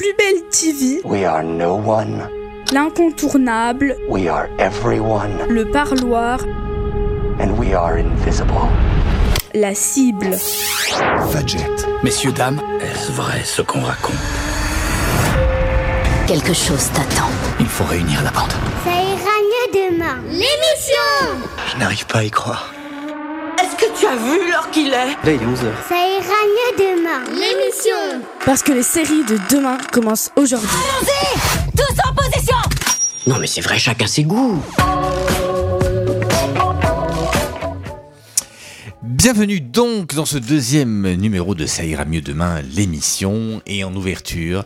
plus belle TV. We are no one. L'incontournable. We are everyone. Le parloir. And we are invisible. La cible. Fadjet. Messieurs, dames, est-ce vrai ce qu'on raconte? Quelque chose t'attend. Il faut réunir la bande. Ça ira mieux demain. L'émission Je n'arrive pas à y croire. Tu as vu l'heure qu'il est Là, il est 11h. Ça ira mieux demain. L'émission Parce que les séries de demain commencent aujourd'hui. Allons-y Tous en position Non mais c'est vrai, chacun ses goûts. Bienvenue donc dans ce deuxième numéro de Ça ira mieux demain, l'émission. Et en ouverture,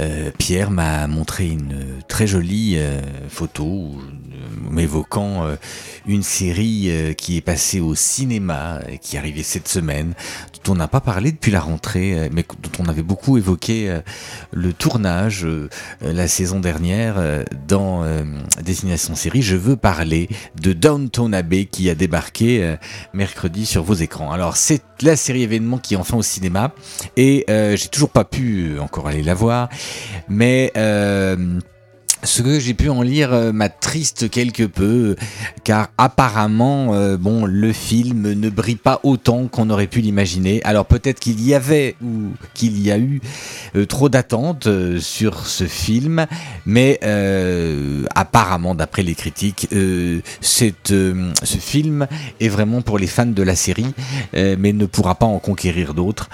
euh, Pierre m'a montré une très jolie euh, photo m'évoquant euh, une série euh, qui est passée au cinéma, qui est arrivée cette semaine, dont on n'a pas parlé depuis la rentrée, euh, mais dont on avait beaucoup évoqué le tournage la saison dernière dans Destination Série. Je veux parler de Downton Abbey qui a débarqué mercredi sur vos écrans. Alors c'est la série événement qui est enfin au cinéma et j'ai toujours pas pu encore aller la voir, mais ce que j'ai pu en lire euh, m'attriste quelque peu, car apparemment, euh, bon, le film ne brille pas autant qu'on aurait pu l'imaginer. Alors peut-être qu'il y avait ou qu'il y a eu euh, trop d'attentes euh, sur ce film, mais apparemment, d'après les critiques, cette, ce film est vraiment pour les fans de la série, mais ne pourra pas en conquérir d'autres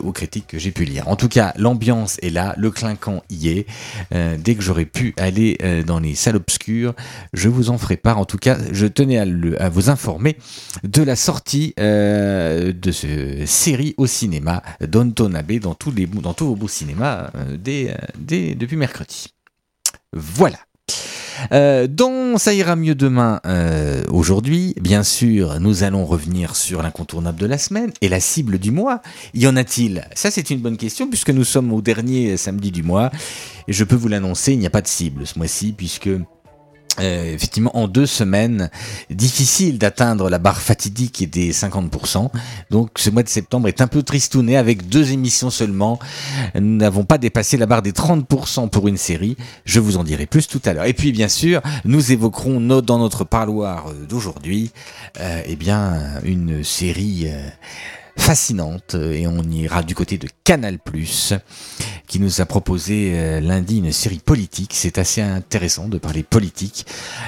aux critiques que j'ai pu lire. En tout cas, l'ambiance est là, le clinquant y est. Dès que j'aurai pu aller euh, dans les salles obscures, je vous en ferai part. En tout cas, je tenais à, vous informer de la sortie euh, de ce série au cinéma Downton Abbey dans tous les dans tous vos beaux cinémas euh, depuis mercredi. Voilà. Euh, dans Ça ira mieux demain, euh, aujourd'hui, bien sûr, nous allons revenir sur l'incontournable de la semaine et la cible du mois. Y en a-t-il? Ça, c'est une bonne question puisque nous sommes au dernier samedi du mois. Et je peux vous l'annoncer, il n'y a pas de cible ce mois-ci puisque euh, effectivement, en deux semaines, difficile d'atteindre la barre fatidique des 50%. Donc, ce mois de septembre est un peu tristouné avec deux émissions seulement. Nous n'avons pas dépassé la barre des 30% pour une série. Je vous en dirai plus tout à l'heure. Et puis, bien sûr, nous évoquerons dans notre parloir euh, d'aujourd'hui, euh, eh bien, une série fascinante euh, et on ira du côté de Canal+, qui nous a proposé euh, lundi une série politique. C'est assez intéressant de parler politique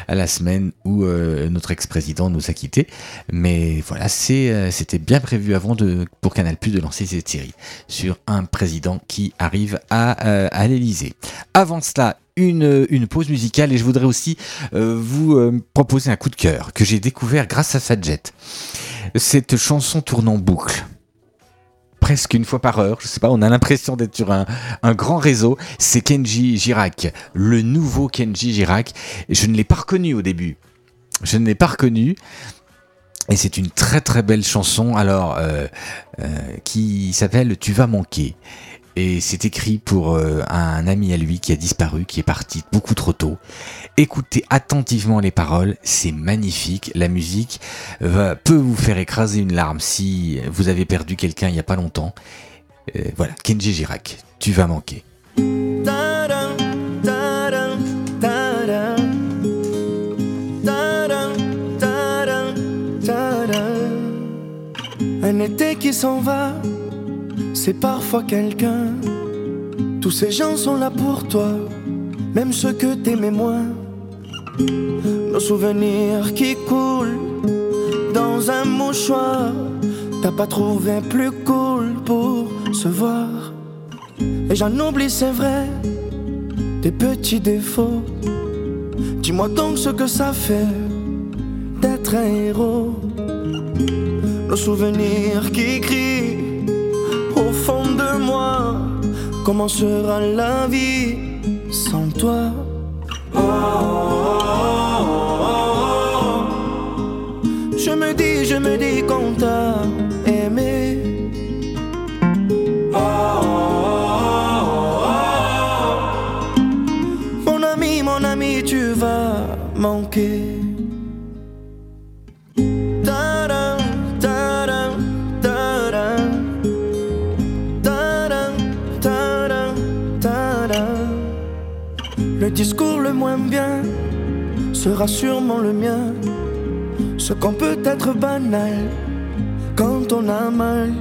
à la semaine où euh, notre ex-président nous a quittés. Mais voilà, c'était bien prévu avant pour Canal+, de lancer cette série sur un président qui arrive à, à l'Élysée. Avant cela, une, pause musicale et je voudrais aussi vous proposer un coup de cœur que j'ai découvert grâce à Fadjet. Cette chanson tourne en boucle presque une fois par heure. Je sais pas, on a l'impression d'être sur un, grand réseau. C'est Kenji Girac, le nouveau Kenji Girac. Je ne l'ai pas reconnu au début. Je ne l'ai pas reconnu. Et c'est une très très belle chanson, alors euh, euh, qui s'appelle Tu vas manquer. Et c'est écrit pour euh, un ami à lui qui a disparu, qui est parti beaucoup trop tôt. Écoutez attentivement les paroles, c'est magnifique. La musique va- peut vous faire écraser une larme si vous avez perdu quelqu'un il n'y a pas longtemps. Euh, voilà, Kenji Girac, tu vas manquer. Un été qui s'en va, c'est parfois quelqu'un. Tous ces gens sont là pour toi, même ceux que t'aimais moins. Nos souvenirs qui coulent dans un mouchoir. T'as pas trouvé plus cool pour se voir. Et j'en oublie, c'est vrai, tes petits défauts. Dis-moi donc ce que ça fait d'être un héros. Nos souvenirs qui crient Comment sera la vie sans toi? Je me dis, je me dis qu'on t'a aimé. Mon ami, mon ami, tu vas manquer. Discours le moins bien sera sûrement le mien. Ce qu'on peut être banal quand on a mal.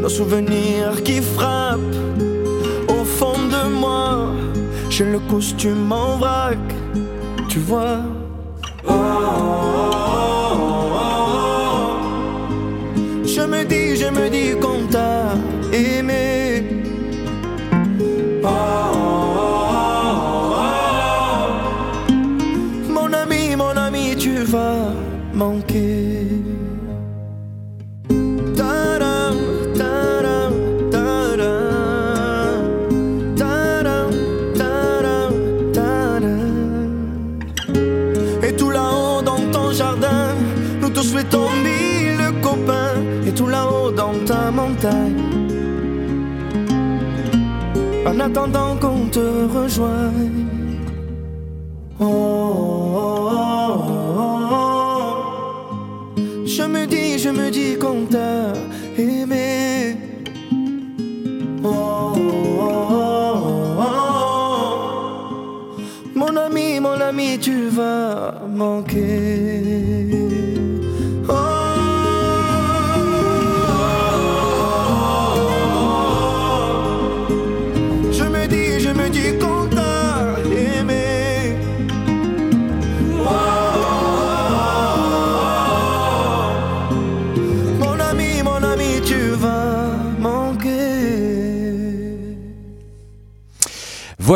Nos souvenirs qui frappent au fond de moi. J'ai le costume en vrac, tu vois. Je me dis, je me dis manquer. Tadam, tadam, tadam. Et tout là-haut dans ton jardin, nous tous souhaitons mille copains. Et tout là-haut dans ta montagne, en attendant qu'on te rejoigne. Me dis qu'on t'a aimé. Oh, oh, oh, oh. Mon ami, mon ami, tu vas manquer.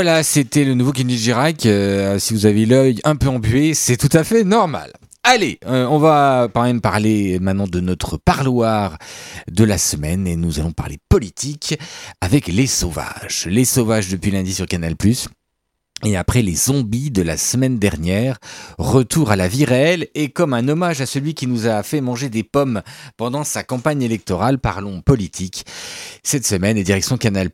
Voilà, c'était le nouveau Kenji Girac. Euh, si vous avez l'œil un peu embué, c'est tout à fait normal. Allez, euh, on va parler maintenant de notre parloir de la semaine et nous allons parler politique avec Les Sauvages. Les Sauvages depuis lundi sur Canal+. Et après les zombies de la semaine dernière, retour à la vie réelle et comme un hommage à celui qui nous a fait manger des pommes pendant sa campagne électorale, parlons politique. Cette semaine est direction Canal+,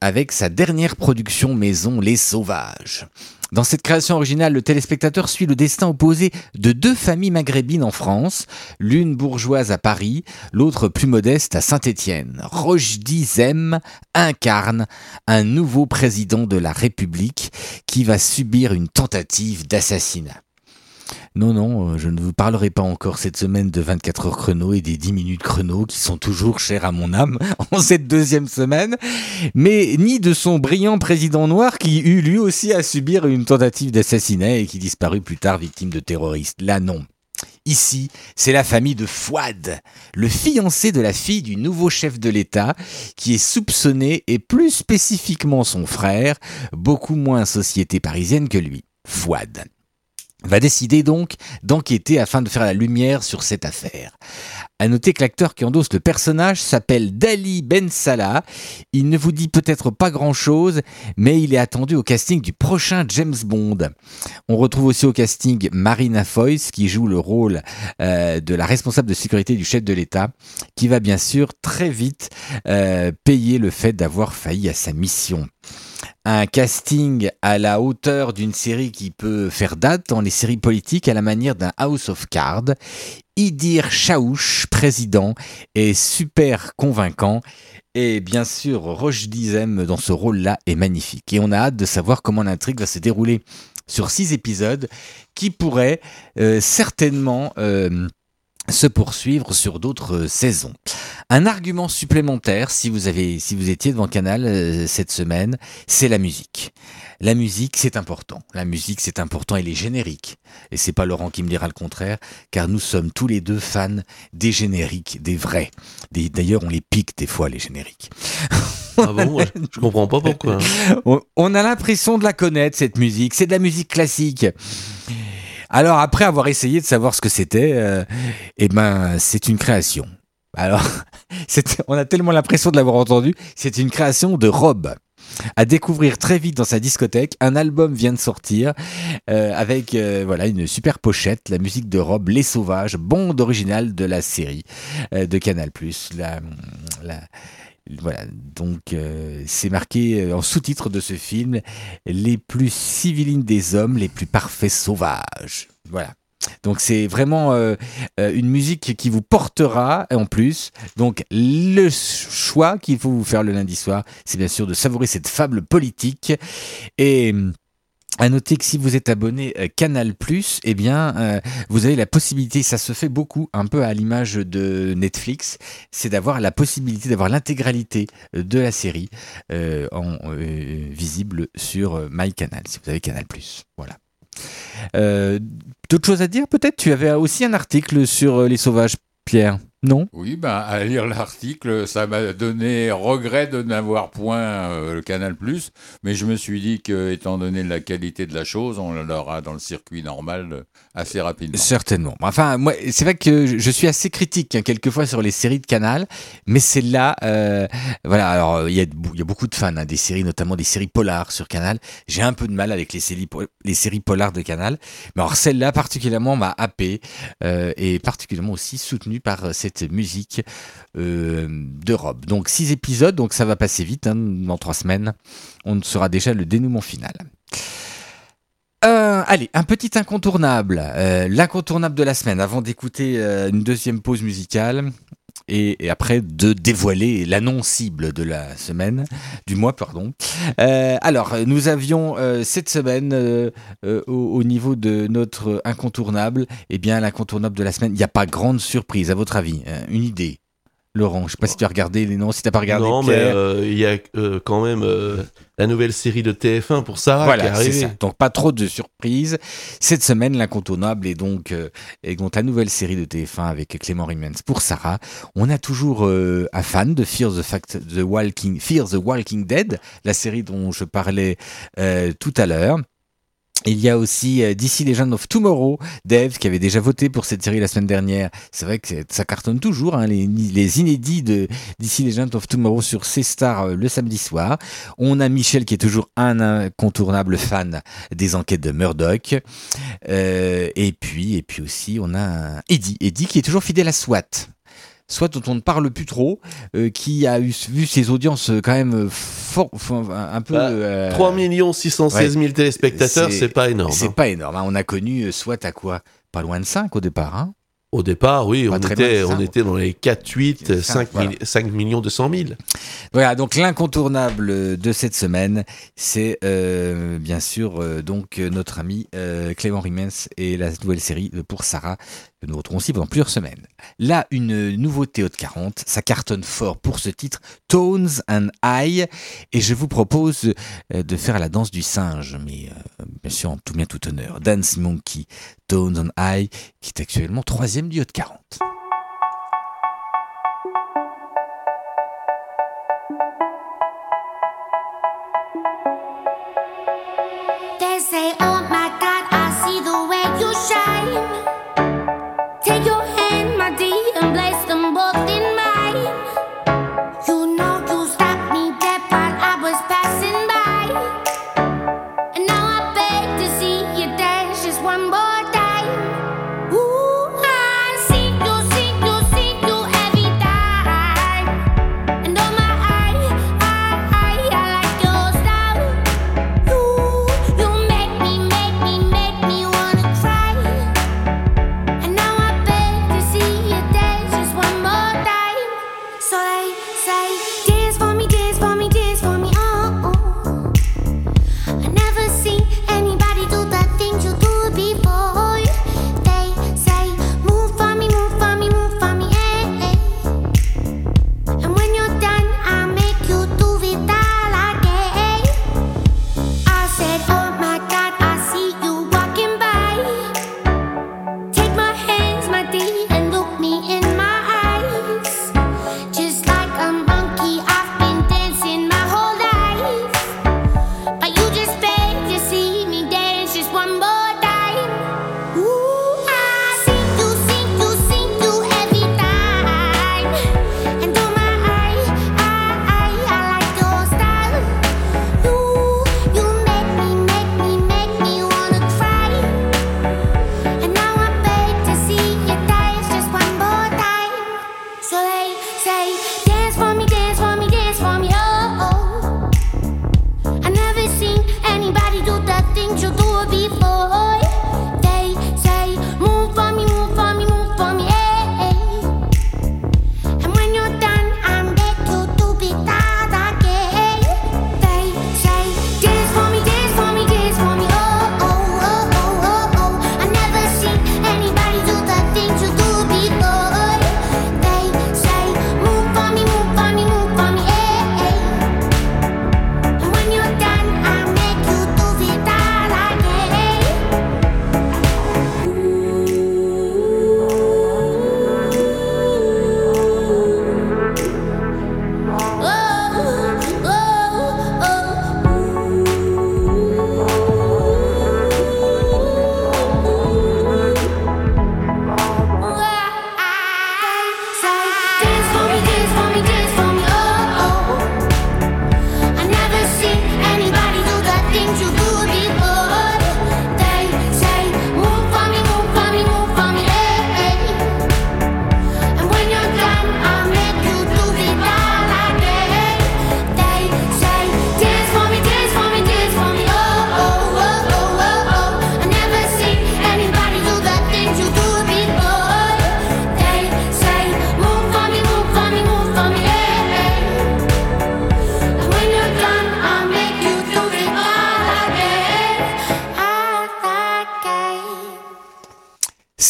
avec sa dernière production maison Les Sauvages. Dans cette création originale, le téléspectateur suit le destin opposé de deux familles maghrébines en France, l'une bourgeoise à Paris, l'autre plus modeste à Saint-Étienne. Rojdi Zem incarne un nouveau président de la République qui va subir une tentative d'assassinat. Non, non, euh, je ne vous parlerai pas encore cette semaine de 24 heures chrono et des 10 minutes chrono qui sont toujours chers à mon âme en cette deuxième semaine, mais ni de son brillant président noir qui eut lui aussi à subir une tentative d'assassinat et qui disparut plus tard victime de terroristes. Là, non. Ici, c'est la famille de Fouad, le fiancé de la fille du nouveau chef de l'État, qui est soupçonné, et plus spécifiquement son frère, beaucoup moins société parisienne que lui, Fouad va décider donc d'enquêter afin de faire la lumière sur cette affaire. À noter que l'acteur qui endosse le personnage s'appelle Dali Ben Salah. Il ne vous dit peut-être pas grand-chose, mais il est attendu au casting du prochain James Bond. On retrouve aussi au casting Marina Foïs qui joue le rôle euh, de la responsable de sécurité du chef de l'État, qui va bien sûr très vite euh, payer le fait d'avoir failli à sa mission un casting à la hauteur d'une série qui peut faire date dans les séries politiques à la manière d'un House of Cards. Idir Chaouch, président, est super convaincant. Et bien sûr, Roche Dizem dans ce rôle-là est magnifique. Et on a hâte de savoir comment l'intrigue va se dérouler sur six épisodes qui pourraient euh, certainement... Euh, se poursuivre sur d'autres saisons. Un argument supplémentaire, si vous avez, si vous étiez devant Canal euh, cette semaine, c'est la musique. La musique, c'est important. La musique, c'est important et les génériques. Et c'est pas Laurent qui me dira le contraire, car nous sommes tous les deux fans des génériques, des vrais. D'ailleurs, on les pique des fois, les génériques. Ah bon, ouais, je comprends pas pourquoi. on, on a l'impression de la connaître, cette musique. C'est de la musique classique. Alors après avoir essayé de savoir ce que c'était, euh, eh ben c'est une création. Alors, on a tellement l'impression de l'avoir entendu, c'est une création de Rob. À découvrir très vite dans sa discothèque, un album vient de sortir euh, avec euh, voilà une super pochette, la musique de Rob, Les Sauvages, bande originale de la série euh, de Canal+. La, voilà, donc euh, c'est marqué en sous-titre de ce film les plus civilines des hommes, les plus parfaits sauvages. Voilà. Donc c'est vraiment euh, euh, une musique qui vous portera en plus. Donc le choix qu'il faut vous faire le lundi soir, c'est bien sûr de savourer cette fable politique. Et à noter que si vous êtes abonné euh, Canal+, eh bien, euh, vous avez la possibilité, ça se fait beaucoup, un peu à l'image de Netflix, c'est d'avoir la possibilité d'avoir l'intégralité euh, de la série visible sur MyCanal, si vous avez Canal+. Voilà. D'autres choses à dire peut-être? Tu avais aussi un article sur les sauvages, Pierre? Non Oui, ben, à lire l'article, ça m'a donné regret de n'avoir point euh, le Canal+, mais je me suis dit que, étant donné la qualité de la chose, on l'aura dans le circuit normal euh, assez rapidement. Certainement. Enfin, moi, c'est vrai que je, suis assez critique hein, quelquefois sur les séries de Canal, mais c'est là, euh, voilà. Alors, il y, a, il y a beaucoup de fans hein, des séries, notamment des séries polars sur Canal. J'ai un peu de mal avec les séries, les séries polars de Canal, mais alors celle-là particulièrement m'a happé euh, et particulièrement aussi soutenu par euh, musique euh, de Rob. Donc six épisodes, donc ça va passer vite. hein, dans trois semaines, on sera déjà le dénouement final. Euh, allez, un petit incontournable, euh, l'incontournable de la semaine, avant d'écouter une deuxième pause musicale et, après de dévoiler l'annonce cible de la semaine, du mois, pardon. Euh, alors, nous avions euh, cette semaine, euh, au, au niveau de notre incontournable, eh bien, l'incontournable de la semaine, il n'y a pas grande surprise, à votre avis, euh, une idée? Laurent, je sais pas si tu as regardé les noms, si t'as pas regardé. non, mais euh, il y a euh, quand même euh, la nouvelle série de TF1 pour Sarah qui est Voilà, arrivée. ça. Donc pas trop de surprises. Cette semaine, l'incontournable est donc, est donc la nouvelle série de TF1 avec Clément Riemens pour Sarah. On a toujours un fan de Fear the, Fact, the Walking, Fear the Walking Dead, la série dont je parlais tout à l'heure. Il y a aussi euh, DC Legend of Tomorrow, Dave, qui avait déjà voté pour cette série la semaine dernière. C'est vrai que ça cartonne toujours, hein, les, inédits de DC Legend of Tomorrow sur C-Star euh, le samedi soir. On a Michel qui est toujours un incontournable fan des enquêtes de Murdoch. Euh, et puis, et puis aussi, on a Eddie, Eddie qui est toujours fidèle à SWAT. SWAT dont on ne parle plus trop, euh, qui a eu, vu ses audiences euh, quand même euh, fort, fort- un peu... Bah, euh, 3 616 000 téléspectateurs, c'est- pas énorme. c'est hein. pas énorme. hein. On a connu SWAT à quoi? Pas loin de 5 au départ. Hein Au départ, oui, on était, on dans les 4, 8, Cinq, 5, voilà. 5 millions 200 000. Voilà, donc l'incontournable de cette semaine, c'est euh, bien sûr euh, donc notre ami euh, Clément Rimens et la nouvelle série pour Sarah que nous retrouvons aussi pendant plusieurs semaines. Là, une nouveauté haute 40, ça cartonne fort pour ce titre Tones and I et je vous propose euh, de faire la danse du singe, mais euh, bien sûr en tout bien tout honneur. Dance Monkey, Tones and I, qui est actuellement troisième du haute 40.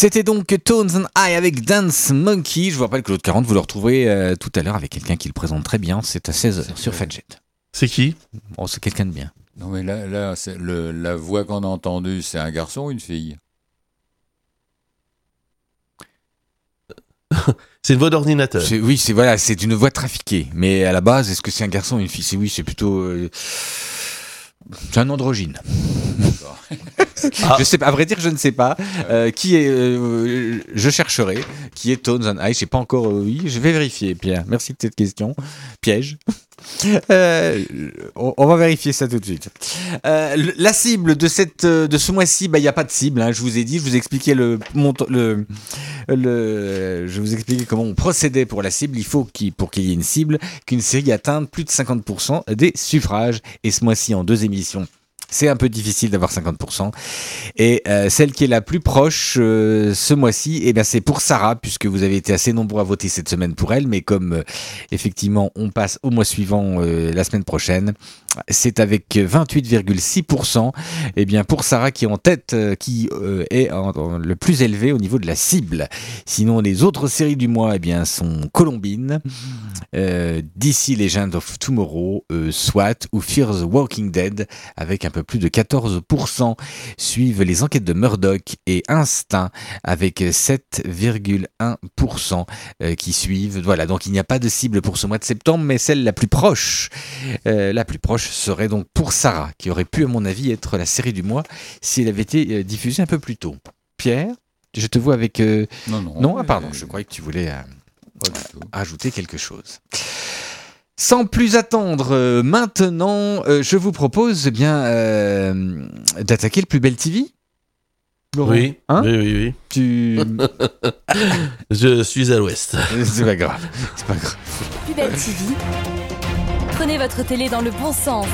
C'était donc Tones and I avec Dance Monkey. Je vous rappelle que l'autre 40, vous le retrouverez euh, tout à l'heure avec quelqu'un qui le présente très bien. C'est à 16h sur Fadjet. C'est qui? Bon, c'est quelqu'un de bien. Non, mais là, là le- la voix qu'on a entendue, c'est un garçon ou une fille? C'est une voix d'ordinateur. Oui, c'est voilà, c'est une voix trafiquée. Mais à la base, est-ce que c'est un garçon ou une fille? C'est oui, c'est plutôt. euh, c'est un androgyne. Ah. Je sais pas, à vrai dire, je ne sais pas. Euh, qui est. euh, je chercherai. Qui est Tones and I Je sais pas encore. euh, oui, je vais vérifier, Pierre. Merci de cette question. Piège. Euh, on, va vérifier ça tout de suite. Euh, la cible de cette euh, de ce mois-ci, bah il y a pas de cible. hein, je vous ai dit, je vous ai expliqué le le le je vous ai expliqué comment on procédait pour la cible. Il faut qu'il pour qu'il y ait une cible qu'une série atteigne plus de 50% des suffrages. Et ce mois-ci, en deux émissions. C'est un peu difficile d'avoir 50%. Et euh, celle qui est la plus proche euh, ce mois-ci, eh bien c'est pour Sarah, puisque vous avez été assez nombreux à voter cette semaine pour elle. Mais comme euh, effectivement on passe au mois suivant euh, la semaine prochaine, c'est avec 28,6%. Eh bien pour Sarah qui est en tête, euh, qui euh, est en- en- le plus élevé au niveau de la cible. Sinon les autres séries du mois, eh bien sont Colombine, euh, DC Legend of Tomorrow, euh, SWAT ou Fear the Walking Dead avec un peu plus de 14%. Suivent les enquêtes de Murdoch et Instinct avec 7,1% euh, qui suivent. Voilà, donc il n'y a pas de cible pour ce mois de septembre, mais celle la plus proche, euh, la plus proche serait donc pour Sarah, qui aurait pu à mon avis être la série du mois si elle avait été euh, diffusée un peu plus tôt. Pierre, je te vois avec... euh, Non, non. Non, ah, pardon, je croyais que tu voulais... euh, ajouter quelque chose. Sans plus attendre, euh, maintenant, euh, je vous propose eh bien euh, d'attaquer le plus belle TV. Laurent. Oui, Hein oui, oui, oui. Tu... Je suis à l'ouest. C'est pas grave. C'est pas grave. Plus belle TV. Prenez votre télé dans le bon sens.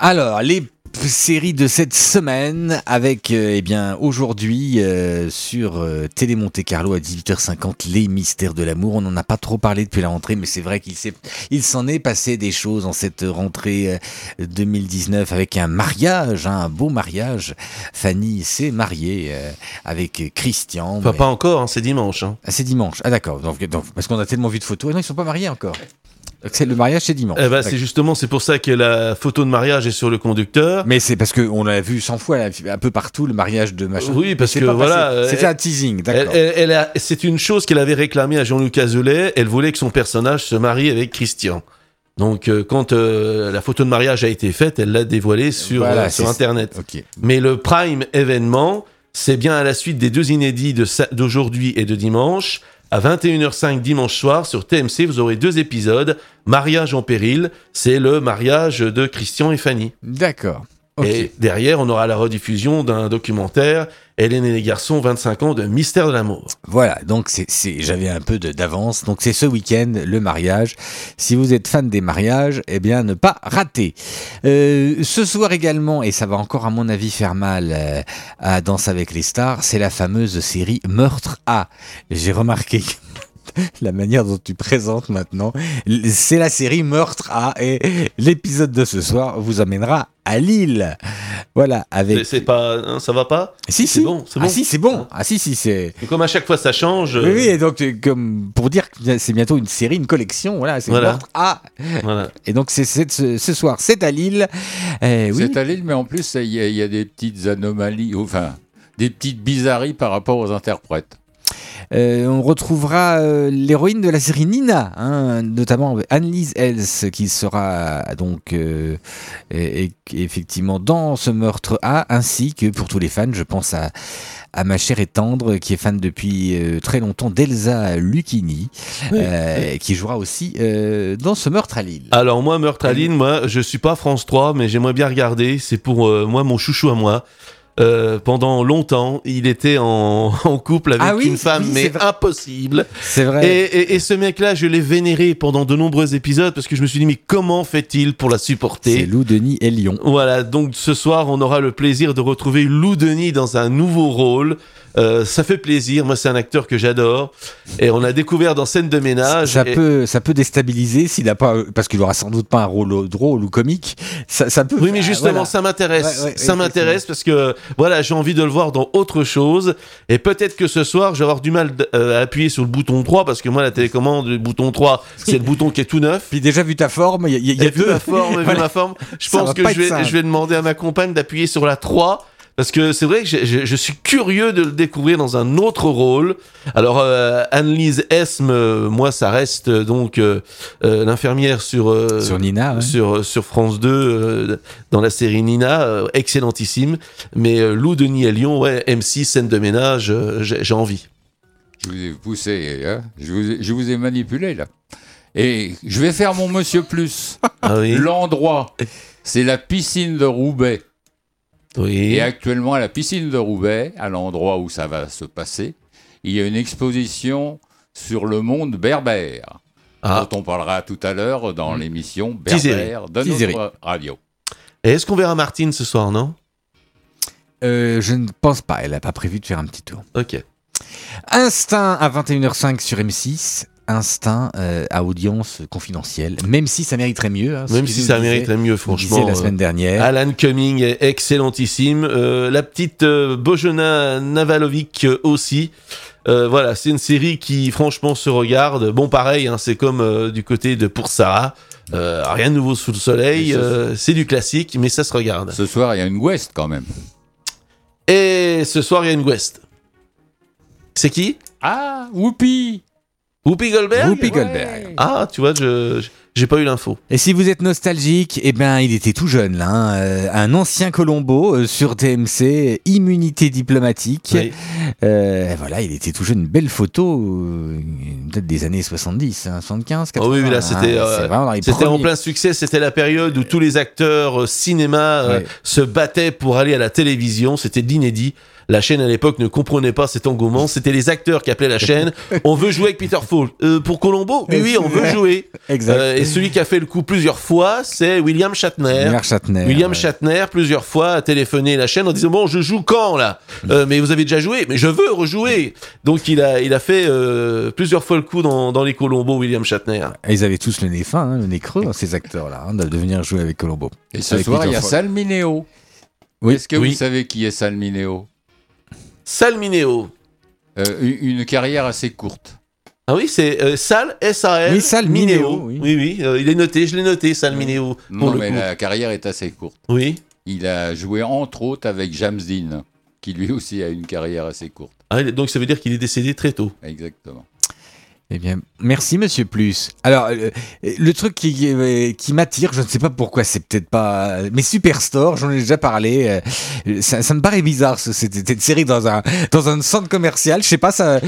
Alors, les séries de cette semaine avec, euh, eh bien, aujourd'hui euh, sur euh, Télé Monte Carlo à 18h50, Les Mystères de l'amour. On n'en a pas trop parlé depuis la rentrée, mais c'est vrai qu'il s'est, il s'en est passé des choses en cette rentrée euh, 2019 avec un mariage, hein, un beau mariage. Fanny s'est mariée euh, avec Christian. Enfin, mais- pas encore, hein, c'est dimanche. hein. Ah, c'est dimanche. Ah d'accord. Donc, donc, parce qu'on a tellement vu de photos. Ah non, ils sont pas mariés encore. Donc, c'est le mariage, c'est dimanche. Eh ben, c'est justement, c'est pour ça que la photo de mariage est sur le conducteur. Mais c'est parce qu'on l'a vu 100 fois un peu partout le mariage de machin. Oui, parce que voilà, C'était un teasing, d'accord. elle- c'est une chose qu'elle avait réclamée à Jean-Luc Azoulay. Elle voulait que son personnage se marie avec Christian. Donc, euh, quand euh, la photo de mariage a été faite, elle l'a dévoilée sur, Voilà, euh, sur Internet. Mais le prime événement, c'est bien à la suite des deux inédits de d'aujourd'hui et de dimanche. À 21h05 dimanche soir sur TMC, vous aurez deux épisodes. Mariage en péril, c'est le mariage de Christian et Fanny. D'accord. Et derrière, on aura la rediffusion d'un documentaire, Hélène et les garçons, 25 ans de Mystère de l'amour. Voilà, donc c'est, j'avais un peu de, d'avance. Donc c'est ce week-end, le mariage. Si vous êtes fan des mariages, eh bien ne pas rater. Euh, ce soir également, et ça va encore à mon avis faire mal euh, à Danse avec les stars, c'est la fameuse série Meurtre A. J'ai remarqué la manière dont tu présentes maintenant, c'est la série Meurtre A et l'épisode de ce soir vous amènera à Lille. Voilà, avec... C'est- pas, hein, ça va pas? Si, c'est si. bon, c'est Ah bon. si, c'est bon. Ah si, si, c'est... Et Comme à chaque fois ça change. Oui, euh, oui, et donc euh, comme pour dire que c'est bientôt une série, une collection, voilà, c'est Voilà. Meurtre A. voilà. Et donc c'est ce, ce soir, c'est à Lille. Eh oui. C'est à Lille, mais en plus, il y, y a des petites anomalies, enfin, des petites bizarreries par rapport aux interprètes. Euh, on retrouvera euh, l'héroïne de la série Nina, hein, notamment Annelise Else, qui sera donc euh, et- et- effectivement dans ce meurtre A, ainsi que pour tous les fans, je pense à, à ma chère et tendre, qui est fan depuis très longtemps d'Elsa Lucchini, qui jouera aussi dans ce meurtre à Lille. Alors moi, Meurtre à Lille, moi, je suis pas France 3, mais j'aimerais bien regarder. C'est pour moi mon chouchou à moi. Euh, pendant longtemps, il était en, en couple avec Ah oui, une femme, oui, mais c'est impossible. C'est vrai. et- et ce mec-là, je l'ai vénéré pendant de nombreux épisodes parce que je me suis dit, mais comment fait-il pour la C'est supporter Lou Denis et Lyon. Voilà, donc ce soir, on aura le plaisir de retrouver Lou Denis dans un nouveau rôle. Euh, ça fait plaisir, moi c'est un acteur que j'adore. Et on a découvert dans Scène de ménage. ça et- peut, ça peut déstabiliser s'il a pas, parce qu'il aura sans doute pas un rôle drôle ou comique, ça, ça peut. Oui, mais ah, justement, voilà. ça m'intéresse. Ouais, ouais, ça m'intéresse parce que voilà, j'ai envie de le voir dans autre chose. Et peut-être que ce soir, je vais avoir du mal euh, à appuyer sur le bouton 3 parce que moi, la télécommande, le bouton 3, c'est le bouton qui est tout neuf. Puis déjà vu ta forme, il y y a- il y a Et vu deux. ma forme, vu Voilà. ma forme, je pense que je vais, je vais demander à ma compagne d'appuyer sur la 3. Parce que c'est vrai que je, je- je suis curieux de le découvrir dans un autre rôle. Alors, euh, Annelise Esme, euh, moi, ça reste euh, donc euh, euh, l'infirmière sur, euh, Sur Nina, ouais. sur, sur France 2, euh, dans la série Nina, euh, excellentissime. Mais euh, Lou Denis à Lyon, ouais, M6, scène de ménage, euh, j'ai j'ai envie. Je vous ai poussé, hein je, vous ai, je vous ai manipulé là. Et je vais faire mon Monsieur Plus. Ah oui. L'endroit, c'est la piscine de Roubaix. Oui. Et actuellement, à la piscine de Roubaix, à l'endroit où ça va se passer, il y a une exposition sur le monde berbère, Ah. dont on parlera tout à l'heure dans l'émission Teaseré. Berbère de notre radio. Et est-ce qu'on verra Martine ce soir, non? Euh, je ne pense pas. Elle n'a pas prévu de faire un petit tour. Ok. Instinct à 21h05 sur M6. Instinct euh, à audience confidentielle. Même si ça mériterait mieux. hein, Même si ça disait- mériterait mieux, franchement. la euh, semaine dernière. Alan Cumming est excellentissime. Euh, la petite euh, Bojana Navalovic euh, aussi. Euh, voilà, c'est une série qui franchement se regarde. Bon, pareil, hein, c'est comme euh, du côté de Pour Sarah. Euh, rien de nouveau sous le soleil. Euh, c'est du classique, mais ça se regarde. Ce soir, il y a une West quand même. Et ce soir, il y a une West. C'est qui? Ah, Whoopi Whoopi Goldberg Whoopi Goldberg. Ah, tu vois, je j'ai pas eu l'info. Et si vous êtes nostalgique, eh ben, il était tout jeune là, hein, euh, un ancien Colombo euh, sur TMC, immunité diplomatique. Oui. Euh, voilà, il était tout jeune, une belle photo, peut-être des années 70, hein, 75, 80. Ah oui, là, hein, c'était les c'était en plein succès. C'était la période où tous les acteurs cinéma Ouais. se battaient pour aller à la télévision. C'était de l'inédit. La chaîne à l'époque ne comprenait pas cet engouement. C'était les acteurs qui appelaient la chaîne. On veut jouer avec Peter Falk. Euh, pour Colombo Oui, oui, on veut jouer. Exact. Euh, et celui qui a fait le coup plusieurs fois, c'est William Shatner. William Shatner, William ouais. Shatner, plusieurs fois, a téléphoné la chaîne en disant Bon, je joue quand là? Euh, Mais vous avez déjà joué Mais je veux rejouer Donc il a, il a fait euh, plusieurs fois le coup dans, dans les Colombo, William Shatner. Ils avaient tous le nez fin, hein, le nez creux, hein, ces acteurs-là, hein, de venir jouer avec Colombo. Et ce Avec soir, il y a. Salmineo. Oui. Est-ce que Oui. vous savez qui est Salmineo? Salmineo. Euh, une, carrière assez courte. Ah oui, c'est euh, Sal, S-A-L. Oui, Sal Mineo, Oui, oui. oui, euh, il est noté, je l'ai noté, Sal Mineo. pour Non, le mais coup. la carrière est assez courte. Oui. Il a joué entre autres avec James Dean, qui lui aussi a une carrière assez courte. Ah, donc ça veut dire qu'il est décédé très tôt. Exactement. Eh bien, merci Monsieur Plus. Alors, euh, le truc qui, euh, qui m'attire, je ne sais pas pourquoi, c'est peut-être pas... Mais Superstore, j'en ai déjà parlé, euh, ça, ça me paraît bizarre, ce- cette, série dans un, dans un centre commercial, je sais pas, ça...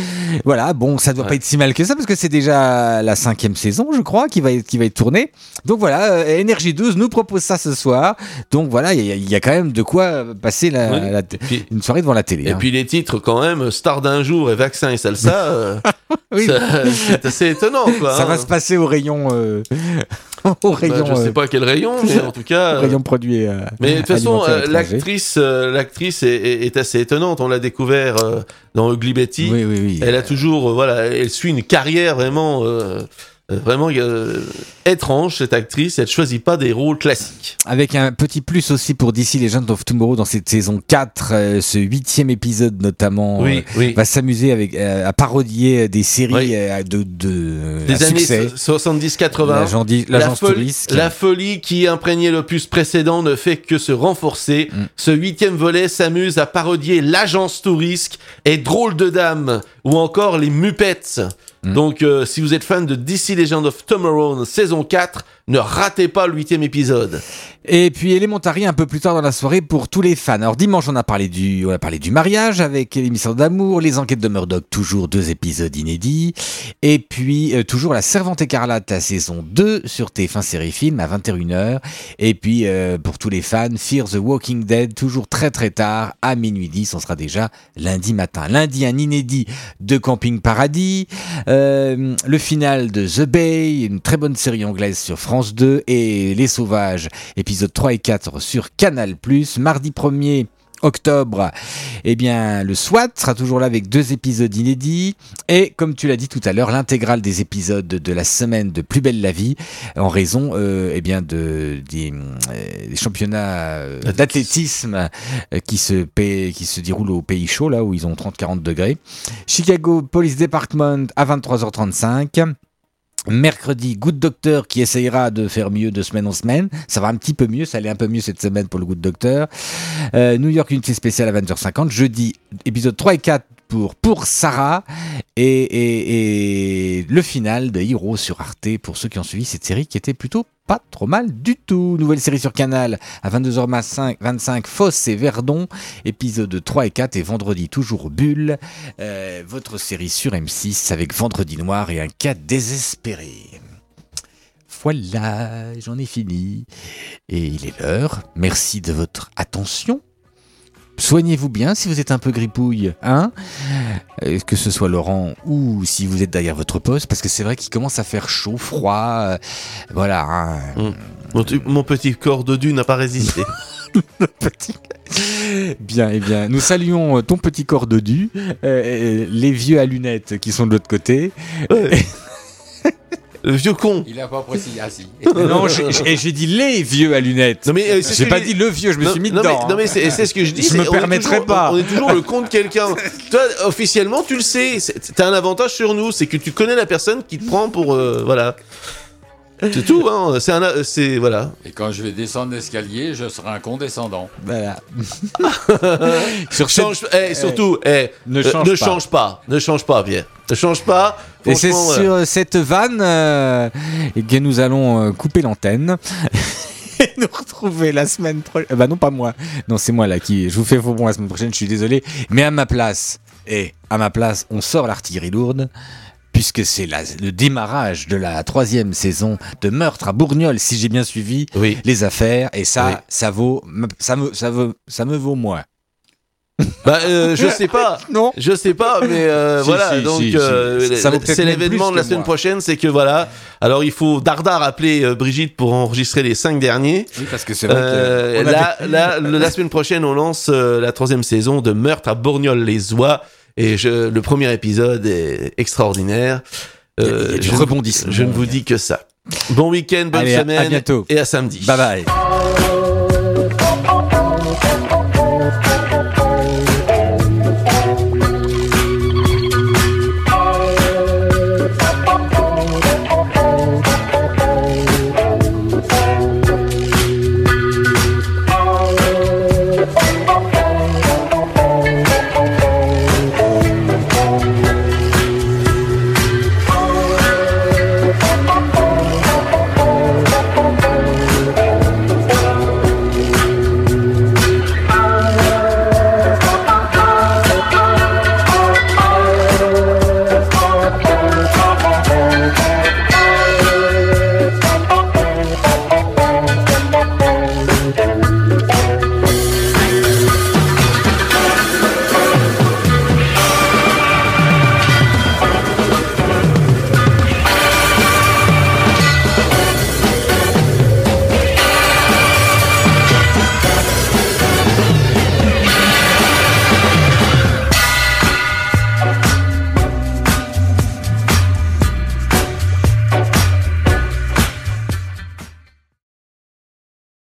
Voilà, bon, ça doit pas être si mal que ça, parce que c'est déjà la cinquième saison, je crois, qui va être, qui va être tournée. Donc voilà, euh, Énergie 12 nous propose ça ce soir. Donc voilà, il y, a- il y a quand même de quoi passer la, Oui. la- Et puis, une soirée devant la télé. et hein. puis les titres quand même, Star d'un jour et Vaccin et Salsa, euh, Oui. ça- c'est assez étonnant quoi. ça hein. va se passer au rayon... euh, au Bah, rayon... je sais euh, pas quel rayon, mais en tout cas. au euh, rayon produit. euh, Mais de toute façon, l'actrice, l'actrice est, est- est assez étonnante. On l'a découvert dans Ugly Betty. Oui, oui, oui. Elle a toujours, voilà, elle suit une carrière vraiment, vraiment euh, étrange cette actrice. Elle choisit pas des rôles classiques. Avec un petit plus aussi pour DC Legend of Tomorrow dans cette saison 4, euh, ce huitième épisode notamment, Oui, euh, oui. va s'amuser avec euh, à parodier des séries Oui. euh, de, de Des années succès. 70-80. L'agent di- La, l'agence folie- touriste. la folie qui imprégnait l'opus précédent ne fait que se renforcer. Mm. Ce huitième volet s'amuse à parodier l'agence touriste et Drôle de Dame ou encore les Muppets. Donc, euh, si vous êtes fan de DC Legend of Tomorrow saison 4, ne ratez pas le huitième épisode. Et puis Elementary un peu plus tard dans la soirée pour tous les fans. Alors dimanche on a parlé du, on a parlé du mariage avec l'émission d'amour, les enquêtes de Murdoch, toujours deux épisodes inédits. Et puis euh, toujours la Servante écarlate, la saison 2 sur TF1 série film à 21h. Et puis euh, pour tous les fans, Fear the Walking Dead, toujours très très tard à minuit 10. On sera déjà lundi matin. Lundi un inédit de Camping Paradis. Euh, le final de The Bay, une très bonne série anglaise sur France 2 et Les Sauvages, épisodes 3 et 4 sur Canal+. Mardi 1er, octobre, eh bien, le SWAT sera toujours là avec deux épisodes inédits. Et comme tu l'as dit tout à l'heure, l'intégrale des épisodes de la semaine de Plus belle la vie, en raison euh, eh bien, de, des, euh, des championnats euh, d'athlétisme qui, se qui se déroulent au pays chaud, là où ils ont 30-40 degrés. Chicago Police Department à 23h35. Mercredi, Good Doctor qui essayera de faire mieux de semaine en semaine. Ça va un petit peu mieux, ça allait un peu mieux cette semaine pour le Good Doctor. Euh, New York Unité spéciale à 20h50. Jeudi, épisode 3 et 4 pour, Sarah. Et, et- et le final de Hero sur Arte pour ceux qui ont suivi cette série qui était plutôt pas trop mal du tout. Nouvelle série sur Canal à 22h25, Fosse et Verdon. Épisode 3 et 4 et vendredi toujours Bulle. Euh, votre série sur M6 avec Vendredi Noir et un cas désespéré. Voilà, j'en ai fini. Et il est l'heure. Merci de votre attention. Soignez-vous bien si vous êtes un peu gripouille, hein? Euh, Que ce soit Laurent ou si vous êtes derrière votre poste, parce que c'est vrai qu'il commence à faire chaud, froid. euh, voilà. hein. Mon, petit corps de n'a pas résisté. Bien, eh bien, nous saluons euh, ton petit corps de euh, les vieux à lunettes qui sont de l'autre côté. Le vieux con. Il a pas précisé. Ah si. non, j'ai- dit les vieux à lunettes. Non mais euh, j'ai pas dit le vieux, je me Non, suis mis non, dedans. Mais, non mais c'est c'est ce que je dis. Je me on permettrai toujours- pas. On est toujours le con de quelqu'un. Toi, officiellement, tu le sais. T'as un avantage sur nous, c'est que tu connais la personne qui te prend pour euh, voilà. C'est tout. Hein. C'est un, c'est voilà. Et quand je vais descendre l'escalier, je serai un condescendant. Voilà. Sur change, eh, surtout, eh, Ne euh, change ne pas. change pas, ne change pas, Pierre, ne change pas. Et c'est Franchement, sur euh, cette vanne euh, eh que nous allons euh, couper l'antenne. Et nous retrouver la semaine prochaine. Bah non, pas moi. Non, c'est moi là qui. Je vous fais faux bon la semaine prochaine, je suis désolé. Mais à ma place, et à ma place, on sort l'artillerie lourde. Puisque c'est la- le démarrage de la troisième saison de Meurtre à Bourgnol, si j'ai bien suivi les affaires. Et ça, Oui. ça vaut, ça me, ça veut, ça me vaut moins. Bah, euh, je sais pas. non. Je sais pas, mais euh, Si, voilà. si, donc, si, euh, vaut c'est l'événement de la semaine moi. prochaine, c'est que voilà. Alors, il faut dardard appeler euh, Brigitte pour enregistrer les cinq derniers. Oui, parce que c'est vrai que Euh, on là, avait- là, le- la semaine prochaine, on lance euh, la troisième saison de Meurtre à Bourgnol-les-Oies. Et je, le premier épisode est extraordinaire. Il y a du je, rebondissement. Je ne vous dis que ça. Bon week-end, bonne Allez, à- à semaine. bientôt. Et à samedi. Bye bye.